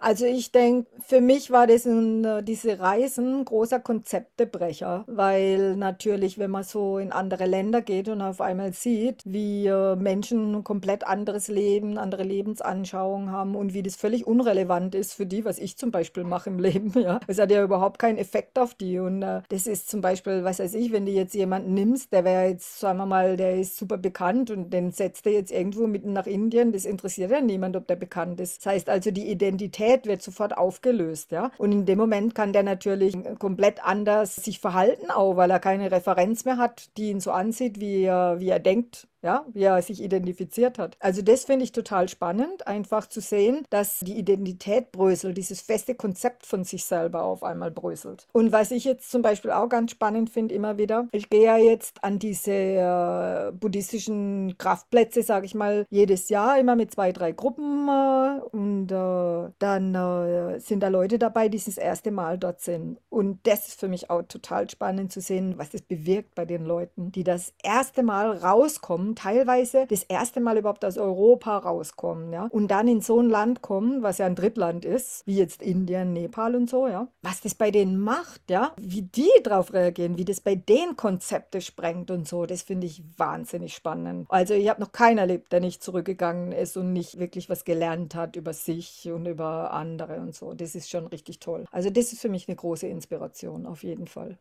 Also ich denke, für mich war das ein, diese Reisen großer Konzeptebrecher, weil natürlich, wenn man so in andere Länder geht und auf einmal sieht, wie äh, Menschen ein komplett anderes Leben, andere Lebensanschauungen haben und wie das völlig unrelevant ist für die, was ich zum Beispiel mache im Leben, ja. Es hat ja überhaupt keinen Effekt auf die und äh, das ist zum Beispiel, was weiß ich, wenn du jetzt jemanden nimmst, der wäre jetzt, sagen wir mal, der ist super bekannt und den setzt er jetzt irgendwo mitten nach Indien, das interessiert ja niemand, ob der bekannt ist. Das heißt also, die Identität Identität wird sofort aufgelöst, ja. Und in dem Moment kann der natürlich komplett anders sich verhalten, auch weil er keine Referenz mehr hat, die ihn so ansieht, wie er, wie er denkt, ja, wie er sich identifiziert hat. Also das finde ich total spannend, einfach zu sehen, dass die Identität bröselt, dieses feste Konzept von sich selber auf einmal bröselt. Und was ich jetzt zum Beispiel auch ganz spannend finde, immer wieder, ich gehe ja jetzt an diese äh, buddhistischen Kraftplätze, sage ich mal, jedes Jahr immer mit zwei, drei Gruppen äh, und äh, dann äh, sind da Leute dabei, die das erste Mal dort sind. Und das ist für mich auch total spannend zu sehen, was das bewirkt bei den Leuten, die das erste Mal rauskommen teilweise das erste Mal überhaupt aus Europa rauskommen, ja, und dann in so ein Land kommen, was ja ein Drittland ist, wie jetzt Indien, Nepal und so, ja, was das bei denen macht, ja, wie die darauf reagieren, wie das bei denen Konzepte sprengt und so, das finde ich wahnsinnig spannend. Also ich habe noch keinen erlebt, der nicht zurückgegangen ist und nicht wirklich was gelernt hat über sich und über andere und so. Das ist schon richtig toll. Also das ist für mich eine große Inspiration, auf jeden Fall.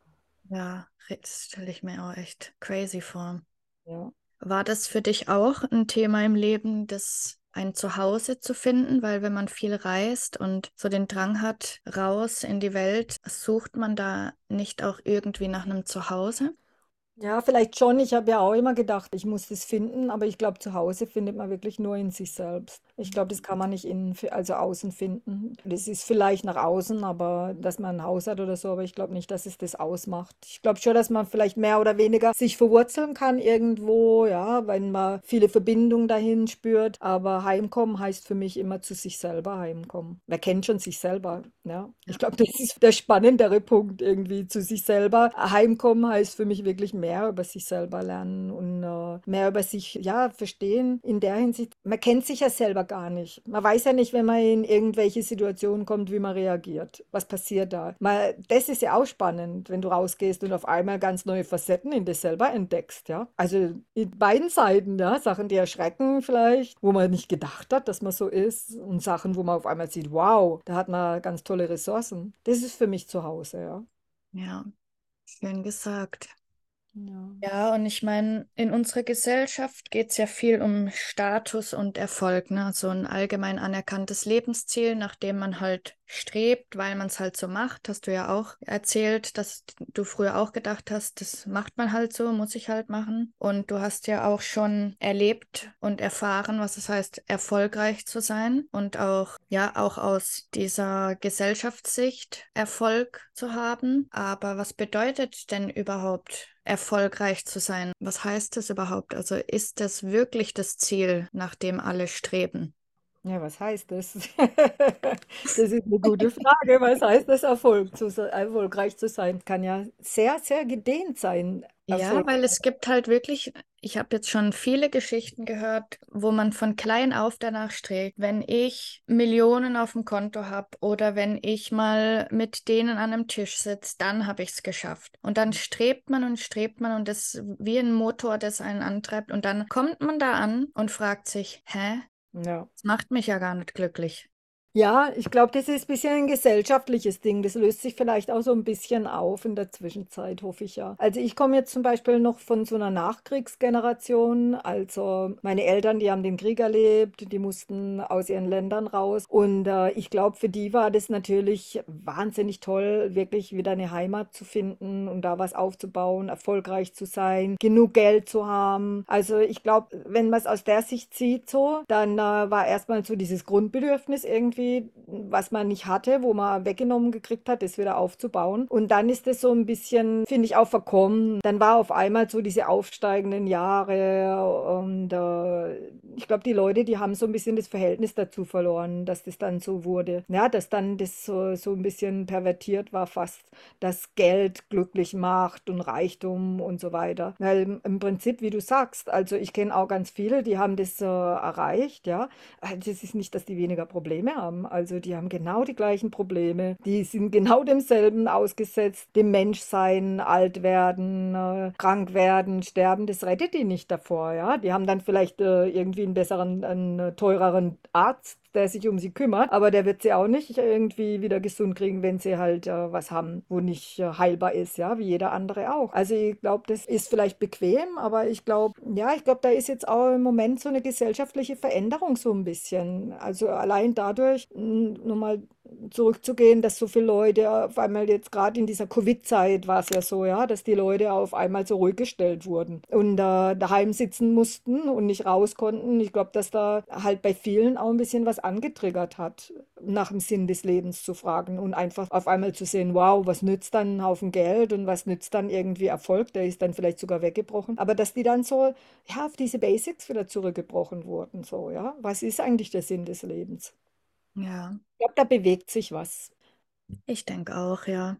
Ja, das stelle ich mir auch echt crazy vor. Ja. War das für dich auch ein Thema im Leben, das ein Zuhause zu finden? Weil wenn man viel reist und so den Drang hat, raus in die Welt, sucht man da nicht auch irgendwie nach einem Zuhause? Ja, vielleicht schon. Ich habe ja auch immer gedacht, ich muss das finden, aber ich glaube, zu Hause findet man wirklich nur in sich selbst. Ich glaube, das kann man nicht innen, also außen finden. Das ist vielleicht nach außen, aber dass man ein Haus hat oder so, aber ich glaube nicht, dass es das ausmacht. Ich glaube schon, dass man vielleicht mehr oder weniger sich verwurzeln kann irgendwo, ja, wenn man viele Verbindungen dahin spürt. Aber heimkommen heißt für mich immer zu sich selber heimkommen. Wer kennt schon sich selber, ja. Ich glaube, das ist der spannendere Punkt irgendwie zu sich selber. Heimkommen heißt für mich wirklich mehr über sich selber lernen und äh, mehr über sich ja verstehen. In der Hinsicht, man kennt sich ja selber gar nicht. Man weiß ja nicht, wenn man in irgendwelche Situationen kommt, wie man reagiert. Was passiert da? Mal, das ist ja auch spannend, wenn du rausgehst und auf einmal ganz neue Facetten in dir selber entdeckst, ja. Also in beiden Seiten, ja. Sachen, die erschrecken vielleicht, wo man nicht gedacht hat, dass man so ist. Und Sachen, wo man auf einmal sieht, wow, da hat man ganz tolle Ressourcen. Das ist für mich zu Hause, ja. Ja, schön gesagt. Ja. Ja, und ich meine, in unserer Gesellschaft geht es ja viel um Status und Erfolg, ne? So ein allgemein anerkanntes Lebensziel, nach dem man halt strebt, weil man es halt so macht. Hast du ja auch erzählt, dass du früher auch gedacht hast, das macht man halt so, muss ich halt machen. Und du hast ja auch schon erlebt und erfahren, was es heißt, erfolgreich zu sein und auch, ja, auch aus dieser Gesellschaftssicht Erfolg zu haben. Aber was bedeutet denn überhaupt erfolgreich zu sein? Was heißt das überhaupt? Also ist das wirklich das Ziel, nach dem alle streben? Ja, was heißt das? Das ist eine gute Frage. Was heißt das, Erfolg zu, erfolgreich zu sein? Kann ja sehr, sehr gedehnt sein. Ja, Erfolg. weil es gibt halt wirklich, ich habe jetzt schon viele Geschichten gehört, wo man von klein auf danach strebt. Wenn ich Millionen auf dem Konto habe oder wenn ich mal mit denen an einem Tisch sitze, dann habe ich es geschafft. Und dann strebt man und strebt man und das ist wie ein Motor, das einen antreibt. Und dann kommt man da an und fragt sich, hä? Ja. Das macht mich ja gar nicht glücklich. Ja, ich glaube, das ist ein bisschen ein gesellschaftliches Ding. Das löst sich vielleicht auch so ein bisschen auf in der Zwischenzeit, hoffe ich ja. Also ich komme jetzt zum Beispiel noch von so einer Nachkriegsgeneration. Also meine Eltern, die haben den Krieg erlebt, die mussten aus ihren Ländern raus. Und äh, ich glaube, für die war das natürlich wahnsinnig toll, wirklich wieder eine Heimat zu finden und da was aufzubauen, erfolgreich zu sein, genug Geld zu haben. Also ich glaube, wenn man es aus der Sicht sieht so, dann äh, war erstmal so dieses Grundbedürfnis irgendwie, was man nicht hatte, wo man weggenommen gekriegt hat, das wieder aufzubauen. Und dann ist es so ein bisschen, finde ich, auch verkommen. Dann war auf einmal so diese aufsteigenden Jahre und äh, ich glaube, die Leute, die haben so ein bisschen das Verhältnis dazu verloren, dass das dann so wurde. Ja, dass dann das so, so ein bisschen pervertiert war, fast, dass Geld glücklich macht und Reichtum und so weiter. Weil im Prinzip, wie du sagst, also ich kenne auch ganz viele, die haben das äh, erreicht, ja. Das ist nicht, dass die weniger Probleme haben. Also die haben genau die gleichen Probleme. Die sind genau demselben ausgesetzt. Dem Menschsein, alt werden, äh, krank werden, sterben, das rettet die nicht davor, ja. Die haben dann vielleicht äh, irgendwie einen besseren, einen teureren Arzt der sich um sie kümmert, aber der wird sie auch nicht irgendwie wieder gesund kriegen, wenn sie halt äh, was haben, wo nicht äh, heilbar ist, ja, wie jeder andere auch. Also ich glaube, das ist vielleicht bequem, aber ich glaube, ja, ich glaube, da ist jetzt auch im Moment so eine gesellschaftliche Veränderung so ein bisschen. Also allein dadurch, nochmal zurückzugehen, dass so viele Leute auf einmal jetzt gerade in dieser Covid-Zeit war es ja so, ja, dass die Leute auf einmal so ruhig gestellt wurden und äh, daheim sitzen mussten und nicht raus konnten. Ich glaube, dass da halt bei vielen auch ein bisschen was angetriggert hat, nach dem Sinn des Lebens zu fragen und einfach auf einmal zu sehen, wow, was nützt dann ein Haufen Geld und was nützt dann irgendwie Erfolg, der ist dann vielleicht sogar weggebrochen. Aber dass die dann so, ja, auf diese Basics wieder zurückgebrochen wurden, so, ja. Was ist eigentlich der Sinn des Lebens? Ja, Ich glaube, da bewegt sich was. ich denke auch, ja.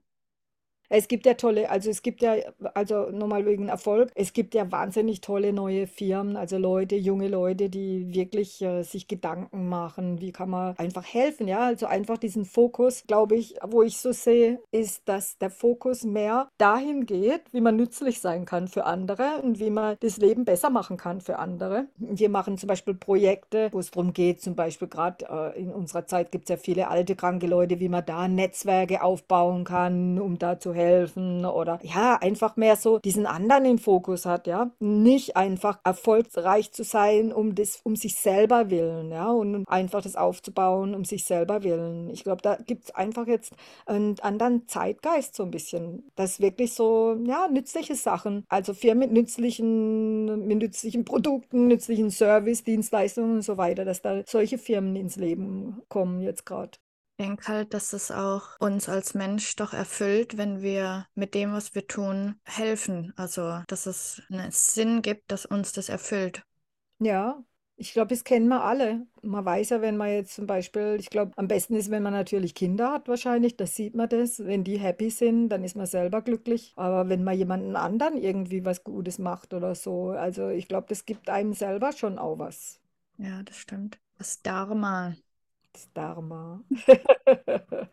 Es gibt ja tolle, also es gibt ja, also nochmal wegen Erfolg, es gibt ja wahnsinnig tolle neue Firmen, also Leute, junge Leute, die wirklich äh, sich Gedanken machen, wie kann man einfach helfen, ja, also einfach diesen Fokus, glaube ich, wo ich so sehe, ist, dass der Fokus mehr dahin geht, wie man nützlich sein kann für andere und wie man das Leben besser machen kann für andere. Wir machen zum Beispiel Projekte, wo es darum geht, zum Beispiel gerade äh, in unserer Zeit gibt es ja viele alte, kranke Leute, wie man da Netzwerke aufbauen kann, um da zu helfen oder ja, einfach mehr so diesen anderen im Fokus hat, ja. Nicht einfach erfolgreich zu sein, um das, um sich selber willen, ja, und einfach das aufzubauen, um sich selber willen. Ich glaube, da gibt es einfach jetzt einen anderen Zeitgeist so ein bisschen. Das wirklich so, ja, nützliche Sachen, also Firmen mit nützlichen, mit nützlichen Produkten, nützlichen Service, Dienstleistungen und so weiter, dass da solche Firmen ins Leben kommen jetzt gerade. Ich denke halt, dass es auch uns als Mensch doch erfüllt, wenn wir mit dem, was wir tun, helfen. Also, dass es einen Sinn gibt, dass uns das erfüllt. Ja, ich glaube, das kennen wir alle. Man weiß ja, wenn man jetzt zum Beispiel, ich glaube, am besten ist, wenn man natürlich Kinder hat, wahrscheinlich, da sieht man das. Wenn die happy sind, dann ist man selber glücklich. Aber wenn man jemanden anderen irgendwie was Gutes macht oder so, also ich glaube, das gibt einem selber schon auch was. Ja, das stimmt. Das Dharma. Das Dharma.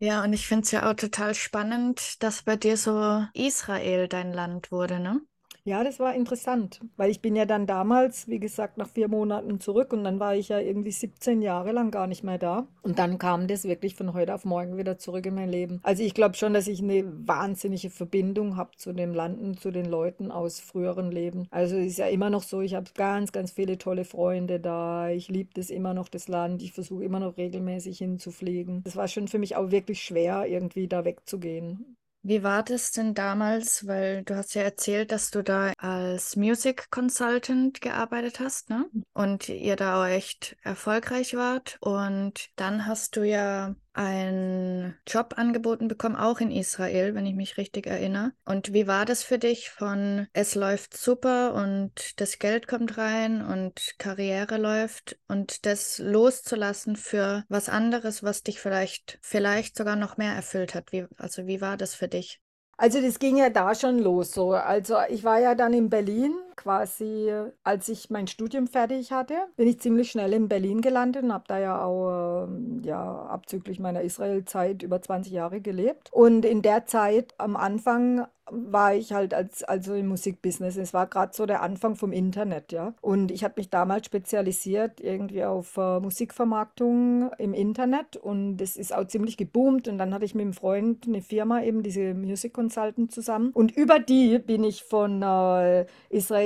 Ja, und ich finde es ja auch total spannend, dass bei dir so Israel dein Land wurde, ne? Ja, das war interessant, weil ich bin ja dann damals, wie gesagt, nach vier Monaten zurück und dann war ich ja irgendwie 17 Jahre lang gar nicht mehr da. Und dann kam das wirklich von heute auf morgen wieder zurück in mein Leben. Also ich glaube schon, dass ich eine wahnsinnige Verbindung habe zu dem Land und zu den Leuten aus früheren Leben. Also es ist ja immer noch so, ich habe ganz, ganz viele tolle Freunde da. Ich liebe das immer noch, das Land. Ich versuche immer noch regelmäßig hinzufliegen. Das war schon für mich auch wirklich schwer, irgendwie da wegzugehen. Wie war das denn damals? Weil du hast ja erzählt, dass du da als Music Consultant gearbeitet hast, ne? Und ihr da auch echt erfolgreich wart. Und dann hast du ja einen Job angeboten bekommen, auch in Israel, wenn ich mich richtig erinnere. Und wie war das für dich von es läuft super und das Geld kommt rein und Karriere läuft und das loszulassen für was anderes, was dich vielleicht, vielleicht sogar noch mehr erfüllt hat? Wie, also wie war das für dich? Also das ging ja da schon los so. Also ich war ja dann in Berlin quasi, als ich mein Studium fertig hatte, bin ich ziemlich schnell in Berlin gelandet und habe da ja auch, ähm, ja, abzüglich meiner Israel-Zeit über 20 Jahre gelebt. Und in der Zeit am Anfang war ich halt als, also im Musikbusiness. Es war gerade so der Anfang vom Internet, ja. Und ich habe mich damals spezialisiert irgendwie auf äh, Musikvermarktung im Internet und es ist auch ziemlich geboomt. Und dann hatte ich mit einem Freund eine Firma, eben diese Music Consultant zusammen. Und über die bin ich von äh,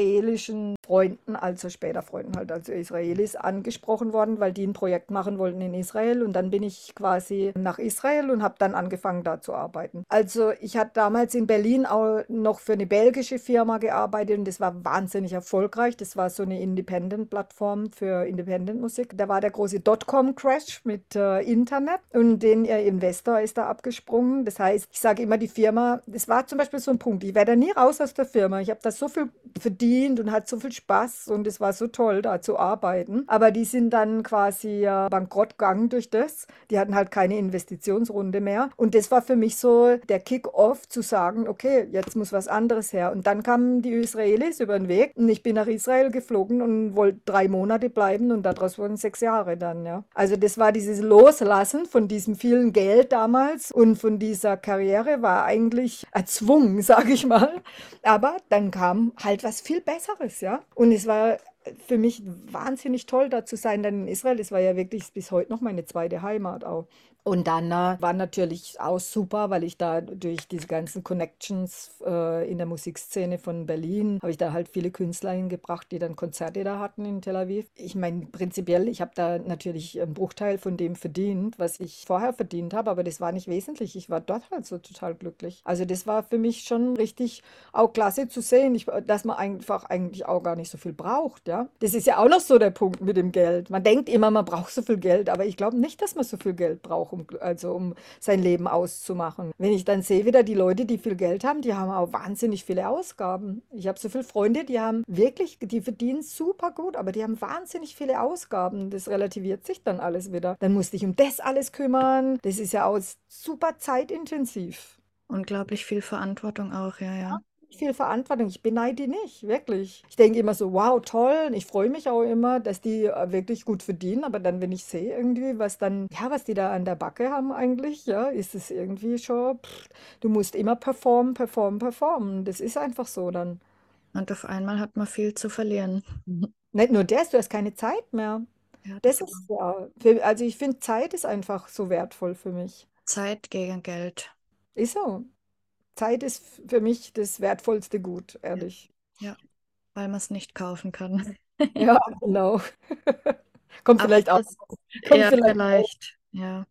israelischen Freunden, also später Freunden halt, also Israelis, angesprochen worden, weil die ein Projekt machen wollten in Israel. Und dann bin ich quasi nach Israel und habe dann angefangen, da zu arbeiten. Also ich hatte damals in Berlin auch noch für eine belgische Firma gearbeitet und das war wahnsinnig erfolgreich. Das war so eine Independent-Plattform für Independent-Musik. Da war der große Dotcom-Crash mit äh, Internet und den äh, Investor ist da abgesprungen. Das heißt, ich sage immer, die Firma, das war zum Beispiel so ein Punkt, ich werde nie raus aus der Firma. Ich habe da so viel verdient und hatte so viel Spaß und es war so toll, da zu arbeiten. Aber die sind dann quasi äh, bankrott gegangen durch das. Die hatten halt keine Investitionsrunde mehr. Und das war für mich so der Kick-off zu sagen, okay, jetzt muss was anderes her. Und dann kamen die Israelis über den Weg und ich bin nach Israel geflogen und wollte drei Monate bleiben und daraus wurden sechs Jahre dann, ja. Also das war dieses Loslassen von diesem vielen Geld damals und von dieser Karriere war eigentlich erzwungen, sage ich mal. Aber dann kam halt was viel Besseres, ja. Und es war für mich wahnsinnig toll, da zu sein, dann in Israel. Das war ja wirklich bis heute noch meine zweite Heimat auch. Und dann äh, war natürlich auch super, weil ich da durch diese ganzen Connections äh, in der Musikszene von Berlin, habe ich da halt viele Künstler hingebracht, die dann Konzerte da hatten in Tel Aviv. Ich meine, prinzipiell, ich habe da natürlich einen Bruchteil von dem verdient, was ich vorher verdient habe, aber das war nicht wesentlich. Ich war dort halt so total glücklich. Also das war für mich schon richtig auch klasse zu sehen, ich, dass man einfach eigentlich auch gar nicht so viel braucht, ja. Das ist ja auch noch so der Punkt mit dem Geld. Man denkt immer, man braucht so viel Geld, aber ich glaube nicht, dass man so viel Geld braucht um, also um sein Leben auszumachen. Wenn ich dann sehe wieder die Leute, die viel Geld haben, die haben auch wahnsinnig viele Ausgaben. Ich habe so viele Freunde, die haben wirklich, die verdienen super gut, aber die haben wahnsinnig viele Ausgaben. Das relativiert sich dann alles wieder. Dann musste ich um das alles kümmern. Das ist ja auch super zeitintensiv. Unglaublich viel Verantwortung auch, ja, ja viel Verantwortung. Ich beneide die nicht, wirklich. Ich denke immer so, wow, toll. Und ich freue mich auch immer, dass die äh, wirklich gut verdienen. Aber dann, wenn ich sehe irgendwie, was dann, ja, was die da an der Backe haben eigentlich, ja, ist es irgendwie schon, pff, du musst immer performen, performen, performen. Das ist einfach so dann. Und auf einmal hat man viel zu verlieren. Nicht nur das, du hast keine Zeit mehr. Ja, das, das ist ja, also ich finde, Zeit ist einfach so wertvoll für mich. Zeit gegen Geld. Ist so. Zeit ist für mich das wertvollste Gut, ehrlich. Ja, weil man es nicht kaufen kann. Ja, genau. Kommt Aber vielleicht auch. Kommt ja, vielleicht, vielleicht. Ja.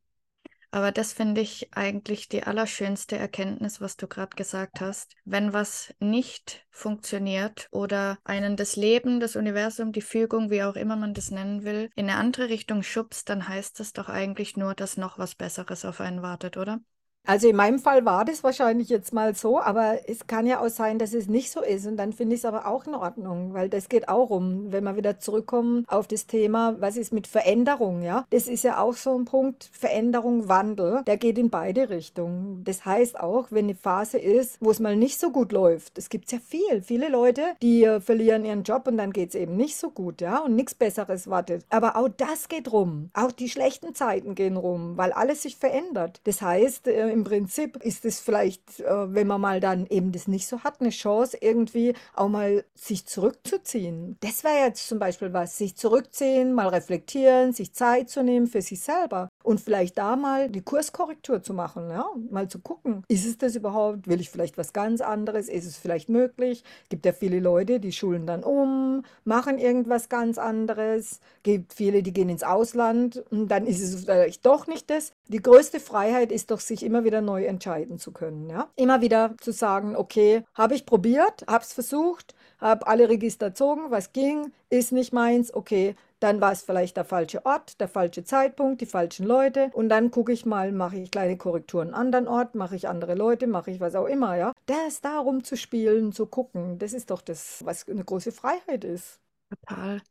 Aber das finde ich eigentlich die allerschönste Erkenntnis, was du gerade gesagt hast. Wenn was nicht funktioniert oder einen das Leben, das Universum, die Fügung, wie auch immer man das nennen will, in eine andere Richtung schubst, dann heißt das doch eigentlich nur, dass noch was Besseres auf einen wartet, oder? Also in meinem Fall war das wahrscheinlich jetzt mal so, aber es kann ja auch sein, dass es nicht so ist. Und dann finde ich es aber auch in Ordnung, weil das geht auch um, wenn wir wieder zurückkommen auf das Thema, was ist mit Veränderung, ja? Das ist ja auch so ein Punkt, Veränderung, Wandel, der geht in beide Richtungen. Das heißt auch, wenn eine Phase ist, wo es mal nicht so gut läuft, es gibt ja viel, viele Leute, die äh, verlieren ihren Job und dann geht es eben nicht so gut, ja? Und nichts Besseres wartet. Aber auch das geht rum. Auch die schlechten Zeiten gehen rum, weil alles sich verändert. Das heißt, äh, im Prinzip ist es vielleicht, äh, wenn man mal dann eben das nicht so hat, eine Chance, irgendwie auch mal sich zurückzuziehen. Das wäre jetzt zum Beispiel was, sich zurückziehen, mal reflektieren, sich Zeit zu nehmen für sich selber und vielleicht da mal die Kurskorrektur zu machen, ja, mal zu gucken, ist es das überhaupt? Will ich vielleicht was ganz anderes? Ist es vielleicht möglich? Gibt ja viele Leute, die schulen dann um, machen irgendwas ganz anderes. Gibt viele, die gehen ins Ausland und dann ist es vielleicht doch nicht das. Die größte Freiheit ist doch, sich immer wieder neu entscheiden zu können, ja. Immer wieder zu sagen, okay, habe ich probiert, habe es versucht, habe alle Register gezogen, was ging, ist nicht meins, okay, dann war es vielleicht der falsche Ort, der falsche Zeitpunkt, die falschen Leute. Und dann gucke ich mal, mache ich kleine Korrekturen an anderen Ort, mache ich andere Leute, mache ich was auch immer, ja. Das darum zu spielen, zu gucken, das ist doch das, was eine große Freiheit ist. Total.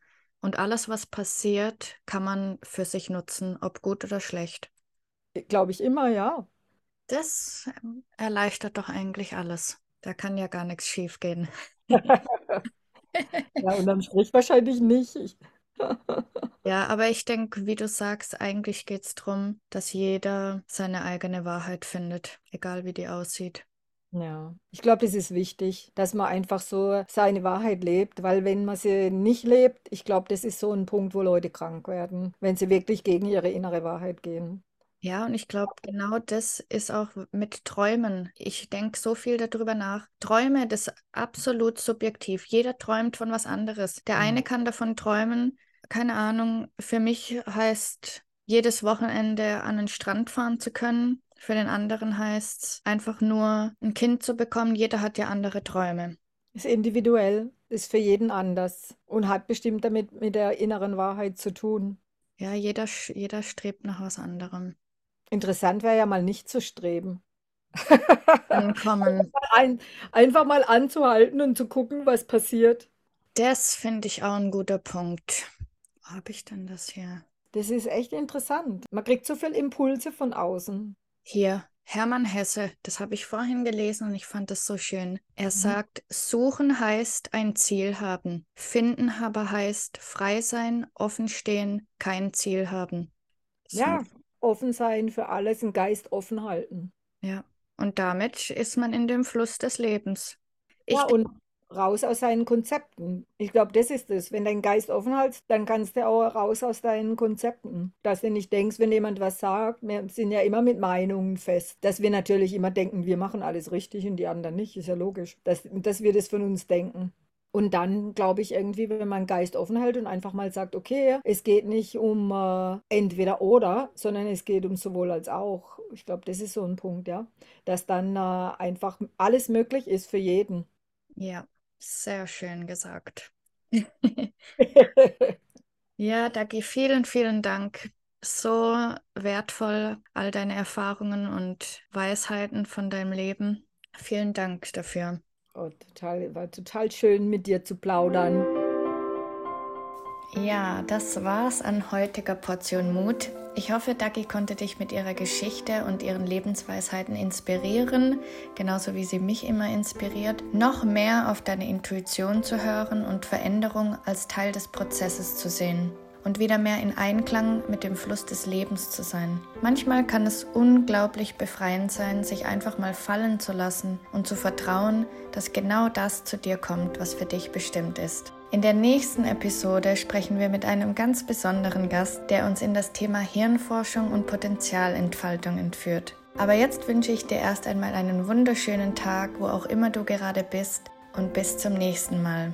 Und alles, was passiert, kann man für sich nutzen, ob gut oder schlecht. Glaube ich immer, ja. Das ähm, erleichtert doch eigentlich alles. Da kann ja gar nichts schief gehen. ja, unterm Strich wahrscheinlich nicht. Ich, Ja, aber ich denke, wie du sagst, eigentlich geht es darum, dass jeder seine eigene Wahrheit findet, egal wie die aussieht. Ja, ich glaube, das ist wichtig, dass man einfach so seine Wahrheit lebt, weil wenn man sie nicht lebt, ich glaube, das ist so ein Punkt, wo Leute krank werden, wenn sie wirklich gegen ihre innere Wahrheit gehen. Ja, und ich glaube, genau das ist auch mit Träumen. Ich denke so viel darüber nach. Träume, das ist absolut subjektiv. Jeder träumt von was anderes. Der eine kann davon träumen, keine Ahnung, für mich heißt jedes Wochenende an den Strand fahren zu können. Für den anderen heißt es einfach nur ein Kind zu bekommen. Jeder hat ja andere Träume. Ist individuell, ist für jeden anders und hat bestimmt damit mit der inneren Wahrheit zu tun. Ja, jeder, jeder strebt nach was anderem. Interessant wäre ja mal nicht zu streben. Ankommen. Ein, einfach mal anzuhalten und zu gucken, was passiert. Das finde ich auch ein guter Punkt habe ich denn das hier? Das ist echt interessant. Man kriegt so viel Impulse von außen. Hier, Hermann Hesse, das habe ich vorhin gelesen und ich fand das so schön. Er mhm. sagt, suchen heißt ein Ziel haben, finden aber heißt frei sein, offen stehen, kein Ziel haben. So. Ja, offen sein für alles, einen Geist offen halten. Ja, und damit ist man in dem Fluss des Lebens. Ich ja, und raus aus seinen Konzepten. Ich glaube, das ist es. Wenn dein Geist offen hältst, dann kannst du auch raus aus deinen Konzepten. Dass du nicht denkst, wenn jemand was sagt, wir sind ja immer mit Meinungen fest. Dass wir natürlich immer denken, wir machen alles richtig und die anderen nicht, ist ja logisch. Dass, dass wir das von uns denken. Und dann glaube ich irgendwie, wenn man Geist offen hält und einfach mal sagt, okay, es geht nicht um äh, entweder oder, sondern es geht um sowohl als auch. Ich glaube, das ist so ein Punkt, ja. Dass dann äh, einfach alles möglich ist für jeden. Ja, sehr schön gesagt. ja, Dagi, vielen, vielen Dank. So wertvoll all deine Erfahrungen und Weisheiten von deinem Leben. Vielen Dank dafür. Oh, total, war total schön mit dir zu plaudern. Ja, das war's an heutiger Portion Mut. Ich hoffe, Dagi konnte dich mit ihrer Geschichte und ihren Lebensweisheiten inspirieren, genauso wie sie mich immer inspiriert, noch mehr auf deine Intuition zu hören und Veränderung als Teil des Prozesses zu sehen und wieder mehr in Einklang mit dem Fluss des Lebens zu sein. Manchmal kann es unglaublich befreiend sein, sich einfach mal fallen zu lassen und zu vertrauen, dass genau das zu dir kommt, was für dich bestimmt ist. In der nächsten Episode sprechen wir mit einem ganz besonderen Gast, der uns in das Thema Hirnforschung und Potenzialentfaltung entführt. Aber jetzt wünsche ich dir erst einmal einen wunderschönen Tag, wo auch immer du gerade bist, und bis zum nächsten Mal.